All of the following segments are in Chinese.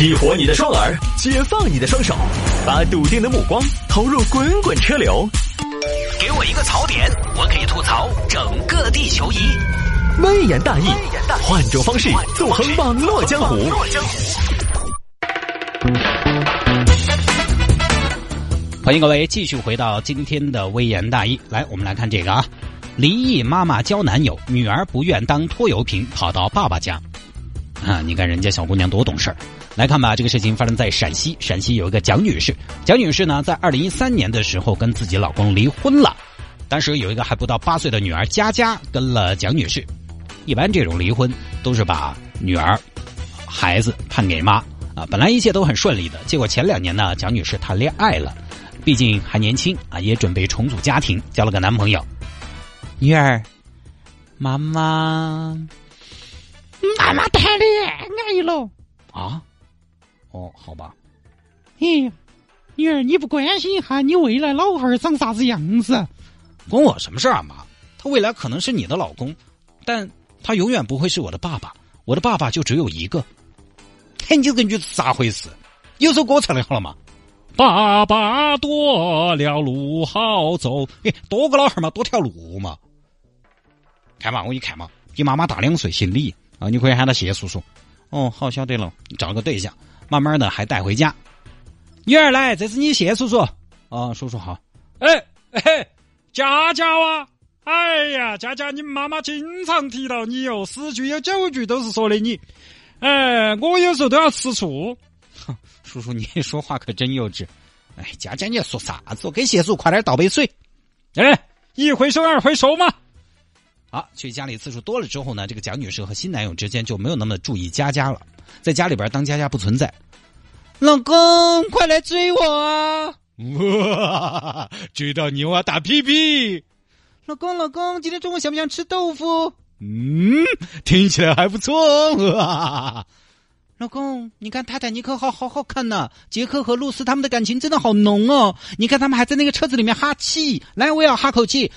激活你的双耳，解放你的双手，把笃定的目光投入滚滚车流。给我一个槽点，我可以吐槽整个地球仪。微言大义，换种方式纵横网络江湖。欢迎各位继续回到今天的微言大义。来，我们来看这个啊，离异妈妈交男友，女儿不愿当拖油瓶，跑到爸爸家。啊，你看人家小姑娘多懂事儿。来看吧，这个事情发生在陕西。陕西有一个蒋女士，蒋女士呢，在二零一三年的时候跟自己老公离婚了。当时有一个还不到八岁的女儿佳佳跟了蒋女士。一般这种离婚都是把女儿、孩子判给妈啊。本来一切都很顺利的，结果前两年呢，蒋女士谈恋爱了，毕竟还年轻啊，也准备重组家庭，交了个男朋友。女儿，妈妈，妈妈谈恋爱了啊。哦，好吧。嘿，女儿，你不关心一下你未来老汉儿长啥子样子？关我什么事儿啊，妈？他未来可能是你的老公，但他永远不会是我的爸爸。我的爸爸就只有一个。嘿，你这个女子咋回事？有首歌唱的好了嘛？爸爸多了路好走，哎，多个老汉儿嘛，多条路嘛。看嘛，我给你看嘛，比妈妈大两岁，姓李啊，你可以喊他谢叔叔。哦，好，晓得了，找个对象。慢慢的还带回家，女儿来，这是你谢叔叔啊，叔叔好。哎哎，佳佳啊，哎呀，佳佳，你妈妈经常提到你哦，十句有九句都是说的你。哎，我有时候都要吃醋。叔叔，你 说话可真幼稚。哎，佳佳，你要说啥子？给谢叔快点倒杯水。哎，一回收二回收嘛。好，去家里次数多了之后呢，这个蒋女士和新男友之间就没有那么注意佳佳了，在家里边当佳佳不存在。老公，快来追我啊！哇，追到你我要打屁屁。老公，老公，今天中午想不想吃豆腐？嗯，听起来还不错。老公，你看《泰坦尼克号》好好看呐，杰克和露丝他们的感情真的好浓哦。你看他们还在那个车子里面哈气，来，我也要哈口气。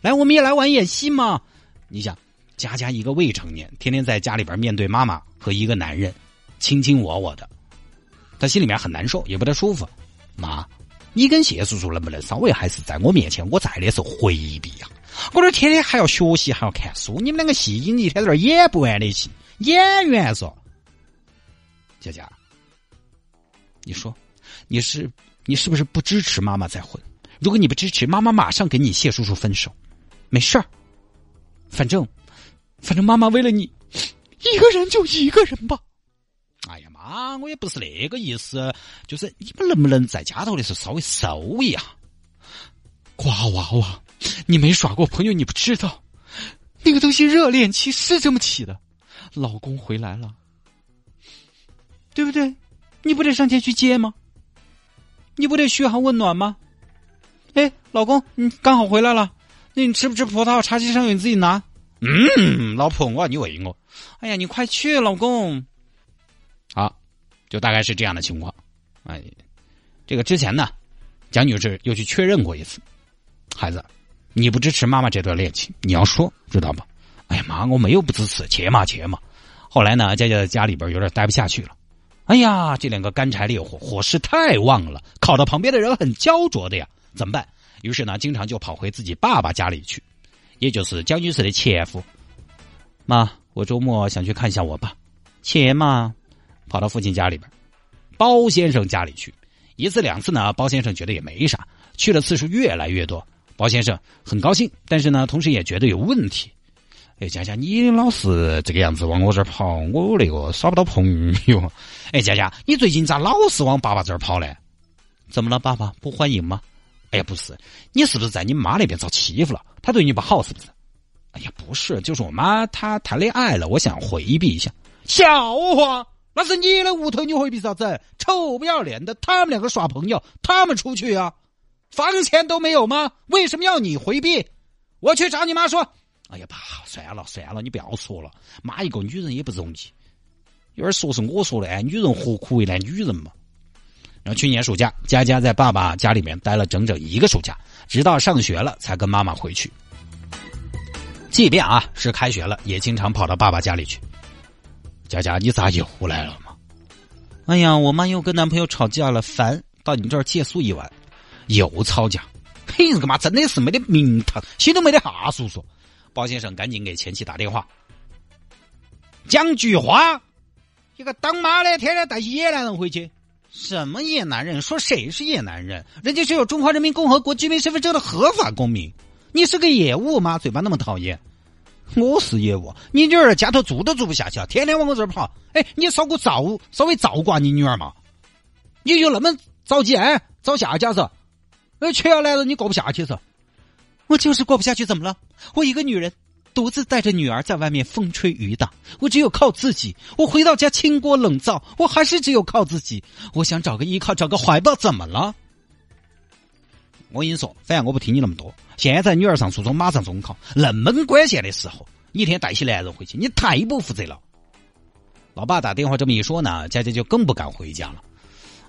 来，我们也来玩演戏嘛！你想，佳佳一个未成年，天天在家里边面对妈妈和一个男人，卿卿我我的，他心里面很难受，也不太舒服。妈，你跟谢叔叔能不能稍微还是在我面前，我在的时候回避呀？我这天天还要学习，还要看书，你们两个戏精一天在这演不完的戏，演员说。佳佳，你说，你是你是不是不支持妈妈再婚？如果你不支持，妈妈马上跟你谢叔叔分手。没事儿，反正，反正妈妈为了你，一个人就一个人吧。哎呀妈，我也不是那个意思，就是你们能不能在家头的时候稍微收一下？瓜娃娃，你没耍过朋友，你不知道，那个东西热恋期是这么起的。老公回来了，对不对？你不得上前去接吗？你不得嘘寒问暖吗？哎，老公，你刚好回来了。你吃不吃葡萄？茶几上有，你自己拿。嗯，老婆，我要你喂我。哎呀，你快去，老公。好，就大概是这样的情况。哎，这个之前呢，蒋女士又去确认过一次。孩子，你不支持妈妈这段恋情，你要说，知道吗？哎呀妈，我没有不支持，切嘛切嘛。后来呢，佳佳在家里边有点待不下去了。哎呀，这两个干柴烈火，火势太旺了，烤到旁边的人很焦灼的呀，怎么办？于是呢，经常就跑回自己爸爸家里去，也就是蒋女士的前夫。妈，我周末想去看一下我爸，前嘛，跑到父亲家里边，包先生家里去，一次两次呢，包先生觉得也没啥，去的次数越来越多，包先生很高兴，但是呢，同时也觉得有问题。哎，佳佳，你老是这个样子往我这儿跑，我那个耍不到朋友。哎，佳佳，你最近咋老是往爸爸这儿跑呢？怎么了，爸爸不欢迎吗？哎呀，不是，你是不是在你妈那边遭欺负了？她对你不好是不是？哎呀，不是，就是我妈她谈恋爱了，我想回避一下。笑话，那是你的屋头，你回避啥子？臭不要脸的，他们两个耍朋友，他们出去啊，房钱都没有吗？为什么要你回避？我去找你妈说。哎呀，爸，算了算了，你不要说了。妈一个女人也不容易，有点说是我说的，哎，女人何苦为难女人嘛？然后去年暑假，佳佳在爸爸家里面待了整整一个暑假，直到上学了才跟妈妈回去。即便啊是开学了，也经常跑到爸爸家里去。佳佳，你咋又来了嘛？哎呀，我妈又跟男朋友吵架了，烦，到你这儿借宿一晚，又吵架。嘿，这个妈真的是没得名堂，心都没得哈叔叔。包先生赶紧给前妻打电话，讲句话。一个当妈的天天带野男人回去，什么野男人？说谁是野男人？人家是有中华人民共和国居民身份证的合法公民。你是个业务吗？嘴巴那么讨厌。我是业务，你女儿家头住都住不下去，天天往我这儿跑。哎，你稍顾照稍微照顾下你女儿嘛？你就那么着急哎？找下家是？哎，缺要来了你过不下去是？我就是过不下去，怎么了？我一个女人。独自带着女儿在外面风吹雨打，我只有靠自己。我回到家清锅冷灶，我还是只有靠自己。我想找个依靠，找个怀抱，怎么了？我跟你说，反正我不听你那么多。现在女儿上初中，马上中考，那么关键的时候，你一天带起男人回去，你太不负责了。老爸打电话这么一说呢，佳佳就更不敢回家了。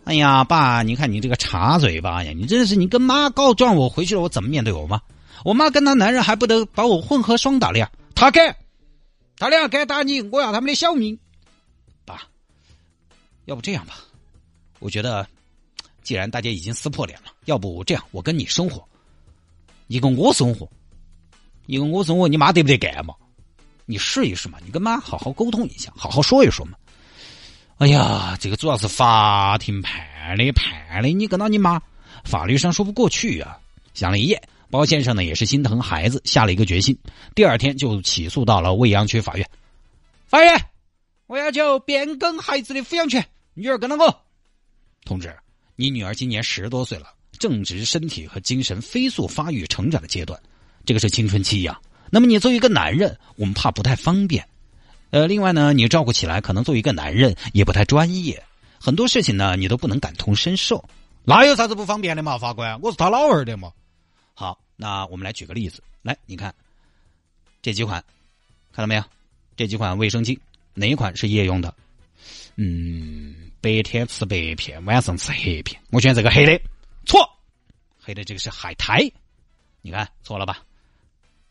哎呀，爸，你看你这个插嘴巴呀，你真的是你跟妈告状，我回去了，我怎么面对我妈？我妈跟她男人还不得把我混合双打了呀？他敢，他俩敢打你，我要他们的小命。爸，要不这样吧？我觉得，既然大家已经撕破脸了，要不这样，我跟你生活，一个我生活，一个我生活，你妈得不得干嘛？你试一试嘛，你跟妈好好沟通一下，好好说一说嘛。哎呀，这个主要是法庭判的，判的，你跟到你妈，法律上说不过去呀。想了一夜。包先生呢也是心疼孩子，下了一个决心，第二天就起诉到了未央区法院。法院，我要求变更孩子的抚养权，女儿跟了我。同志，你女儿今年十多岁了，正值身体和精神飞速发育成长的阶段，这个是青春期呀。那么你作为一个男人，我们怕不太方便。呃，另外呢，你照顾起来可能作为一个男人也不太专业，很多事情呢你都不能感同身受。那有啥子不方便的嘛，法官？我是他老儿的嘛。好，那我们来举个例子，来，你看这几款，看到没有？这几款卫生巾，哪一款是夜用的？嗯，白天吃白片，晚上吃黑片。我选这个黑的，错，黑的这个是海苔。你看错了吧？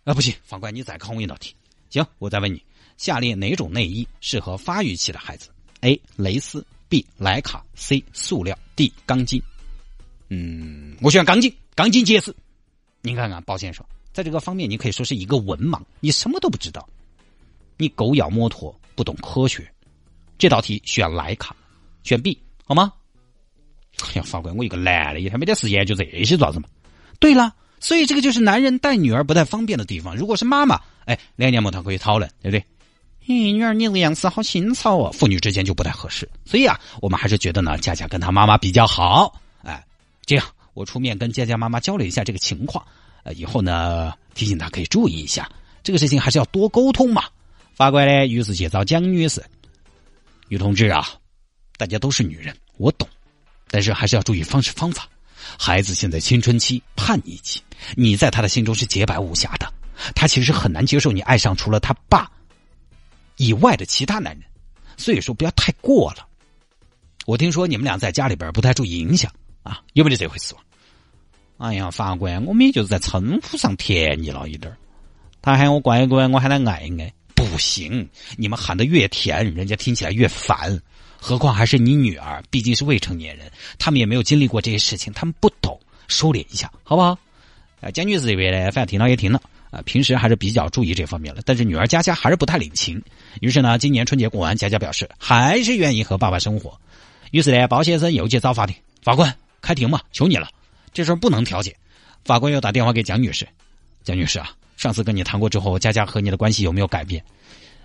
啊，不行，法官，你再考我一道题。行，我再问你，下列哪种内衣适合发育期的孩子？A. 蕾丝，B. 莱卡，C. 塑料，D. 钢筋。嗯，我选钢筋，钢筋结实。您看看，包先生，在这个方面，你可以说是一个文盲，你什么都不知道，你狗咬摩托，不懂科学。这道题选莱卡，选 B 好吗？哎呀，法官，我一个男的，一天没得事研究这些做啥子嘛？对了，所以这个就是男人带女儿不太方便的地方。如果是妈妈，哎，两年木头可以讨论，对不对？咦，女儿你这个样子好新潮哦，父女之间就不太合适。所以啊，我们还是觉得呢，佳佳跟她妈妈比较好。哎，这样。我出面跟佳佳妈妈交流一下这个情况，呃，以后呢提醒她可以注意一下这个事情，还是要多沟通嘛。法官呢，于是介绍江女士，女同志啊，大家都是女人，我懂，但是还是要注意方式方法。孩子现在青春期叛逆期，你在他的心中是洁白无瑕的，他其实很难接受你爱上除了他爸以外的其他男人，所以说不要太过了。我听说你们俩在家里边不太注意影响啊，有没有这回事？哎呀，法官，我们也就是在称呼上甜腻了一点他喊我乖乖，我喊他爱爱，不行。你们喊的越甜，人家听起来越烦。何况还是你女儿，毕竟是未成年人，他们也没有经历过这些事情，他们不懂，收敛一下，好不好？啊，蒋女士这边呢，反正听了也听了啊，平时还是比较注意这方面了，但是女儿佳佳还是不太领情。于是呢，今年春节过完，佳佳表示还是愿意和爸爸生活。于是呢，包先生又去找法庭，法官开庭嘛，求你了。这事儿不能调解，法官又打电话给蒋女士。蒋女士啊，上次跟你谈过之后，佳佳和你的关系有没有改变？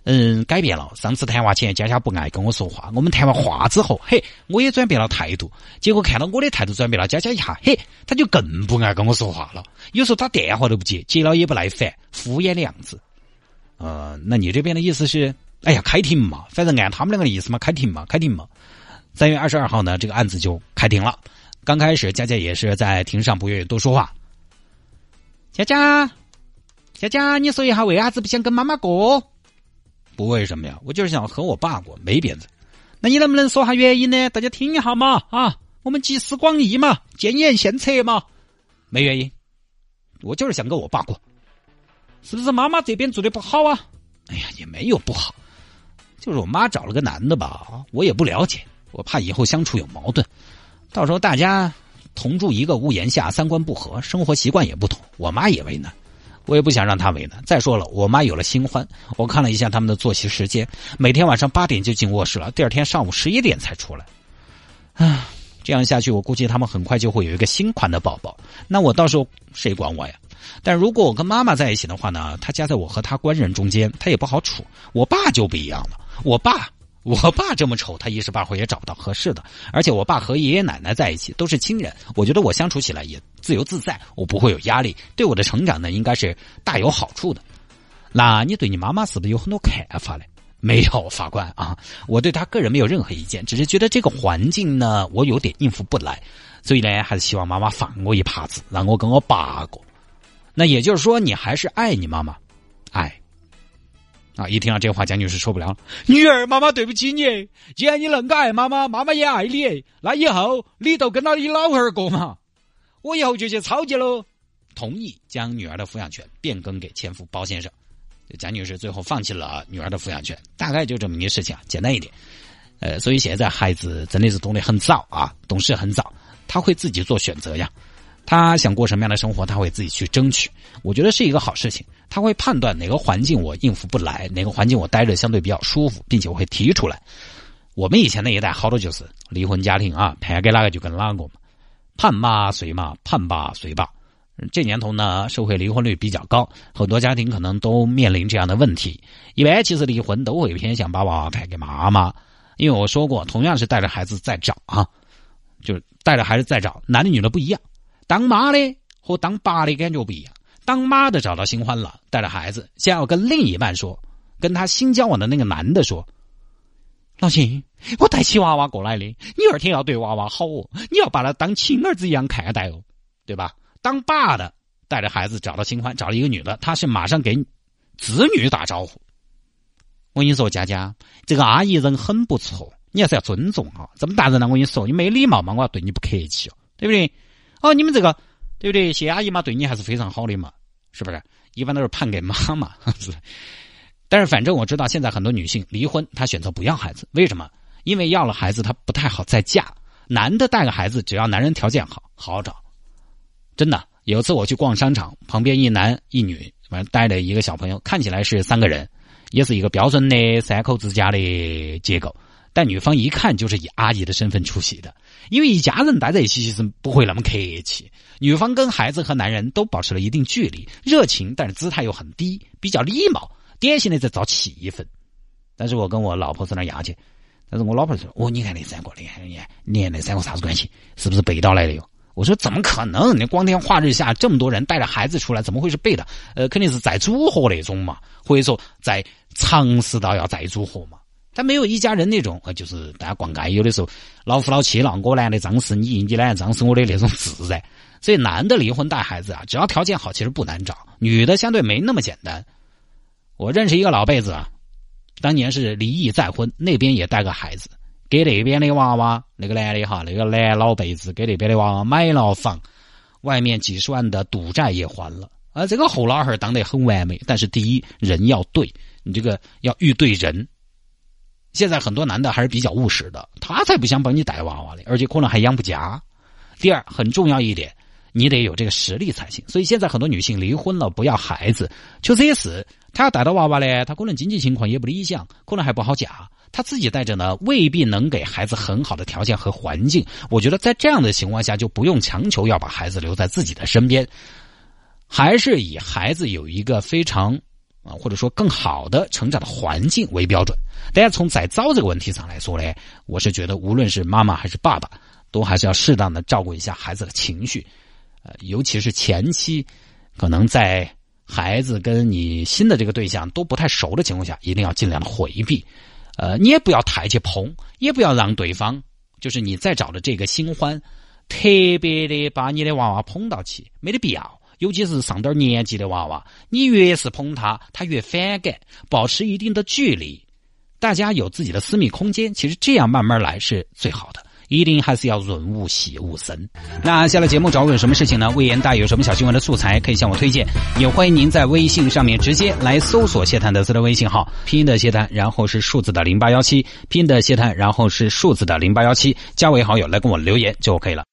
嗯，改变了。上次谈话前，佳佳不爱跟我说话。我们谈完话之后，嘿，我也转变了态度。结果看到我的态度转变了，佳佳一下，嘿，他就更不爱跟我说话了。有时候打电话都不接，接了也不耐烦，敷衍的样子。呃，那你这边的意思是？哎呀，开庭嘛，反正按他们两个的意思嘛，开庭嘛，开庭嘛。三月二十二号呢，这个案子就开庭了。刚开始，佳佳也是在庭上不愿意多说话。佳佳，佳佳，你说一下为啥子不想跟妈妈过？不为什么呀？我就是想和我爸过，没别的。那你能不能说下原因呢？大家听一下嘛，啊，我们集思广益嘛，建言献策嘛。没原因，我就是想跟我爸过。是不是妈妈这边做的不好啊？哎呀，也没有不好，就是我妈找了个男的吧，我也不了解。我怕以后相处有矛盾，到时候大家同住一个屋檐下，三观不合，生活习惯也不同，我妈也为难，我也不想让她为难。再说了，我妈有了新欢，我看了一下他们的作息时间，每天晚上八点就进卧室了，第二天上午十一点才出来。啊，这样下去，我估计他们很快就会有一个新款的宝宝，那我到时候谁管我呀？但如果我跟妈妈在一起的话呢，她夹在我和她官人中间，她也不好处。我爸就不一样了，我爸。我爸这么丑，他一时半会也找不到合适的。而且我爸和爷爷奶奶在一起，都是亲人，我觉得我相处起来也自由自在，我不会有压力，对我的成长呢，应该是大有好处的。那你对你妈妈是不是有很多看法呢？没有，法官啊，我对他个人没有任何意见，只是觉得这个环境呢，我有点应付不来，所以呢，还是希望妈妈放我一耙子，让我跟我爸过。那也就是说，你还是爱你妈妈，爱。啊！一听到这话，蒋女士受不了了。女儿，妈妈对不起你。既然你恁个爱妈妈，妈妈也爱你，那以后你都跟到你老汉儿过嘛。我以后就去操级喽。同意将女儿的抚养权变更给前夫包先生。蒋女士最后放弃了女儿的抚养权，大概就这么一个事情啊，简单一点。呃，所以现在孩子真的是懂得很早啊，懂事很早，他会自己做选择呀。他想过什么样的生活，他会自己去争取。我觉得是一个好事情。他会判断哪个环境我应付不来，哪个环境我待着相对比较舒服，并且我会提出来。我们以前那一代好多就是离婚家庭啊，判给哪个就跟哪个嘛，判妈随妈，判爸随爸。这年头呢，社会离婚率比较高，很多家庭可能都面临这样的问题。一般其实离婚都会偏向把娃娃判给妈妈，因为我说过，同样是带着孩子在找啊，就是带着孩子在找，男的女的不一样。当妈的和当爸的感觉不一样。当妈的找到新欢了，带着孩子，先要跟另一半说，跟他新交往的那个男的说：“老秦，我带起娃娃过来的，你二天要对娃娃好哦，你要把他当亲儿子一样看待哦，对吧？”当爸的带着孩子找到新欢，找了一个女的，他是马上给子女打招呼。我跟你说，佳佳，这个阿姨人很不错，你还是要尊重哈。这么大人了，我跟你说，你没礼貌嘛，我要对你不客气哦，对不对？哦，你们这个对不对？谢阿姨嘛，对你还是非常好的嘛，是不是？一般都是判给妈妈，是。但是反正我知道，现在很多女性离婚，她选择不要孩子，为什么？因为要了孩子，她不太好再嫁。男的带个孩子，只要男人条件好，好找。真的，有次我去逛商场，旁边一男一女，反正带着一个小朋友，看起来是三个人，也是一个标准的三口之家的结构。但女方一看就是以阿姨的身份出席的。因为一家人待在一起，其实不会那么客气。女方跟孩子和男人都保持了一定距离，热情，但是姿态又很低，比较礼貌，典型的在造气氛。但是我跟我老婆在那压去，但是我老婆说：“哦，你看那三个，你看你，你看那三个啥子关系？是不是背到来的哟？”我说：“怎么可能？你光天化日下这么多人带着孩子出来，怎么会是背的？呃，肯定是在组合那种嘛，或者说在尝试到要再组合嘛。”他没有一家人那种，呃，就是大家逛街有的时候老夫老妻了，我男的张是你，你男的张是我的那种自在。所以男的离婚带孩子啊，只要条件好，其实不难找。女的相对没那么简单。我认识一个老辈子啊，当年是离异再婚，那边也带个孩子，给那边的娃娃，那个男的哈，那个男老辈子给那边的娃娃买了房，外面几十万的赌债也还了。啊，这个后老汉儿当得很完美，但是第一人要对，你这个要遇对人。现在很多男的还是比较务实的，他才不想帮你带娃娃嘞，而且可能还养不家。第二，很重要一点，你得有这个实力才行。所以现在很多女性离婚了不要孩子，就这些事，她要带到娃娃呢，她可能经济情况也不理想，可能还不好嫁。她自己带着呢，未必能给孩子很好的条件和环境。我觉得在这样的情况下，就不用强求要把孩子留在自己的身边，还是以孩子有一个非常。啊，或者说更好的成长的环境为标准。大家从再早这个问题上来说呢，我是觉得无论是妈妈还是爸爸，都还是要适当的照顾一下孩子的情绪。呃，尤其是前期，可能在孩子跟你新的这个对象都不太熟的情况下，一定要尽量的回避。呃，你也不要太去碰，也不要让对方，就是你在找的这个新欢，特别的把你的娃娃捧到起，没得必要。尤其是上点年纪的娃娃，你越是捧他，他越反感。保持一定的距离，大家有自己的私密空间，其实这样慢慢来是最好的。一定还是要润物细无声。那下了节目找我有什么事情呢？魏延大有什么小新闻的素材可以向我推荐，也欢迎您在微信上面直接来搜索谢探德斯的微信号，拼音的谢探，然后是数字的零八幺七，拼音的谢探，然后是数字的零八幺七，加为好友来跟我留言就 OK 了。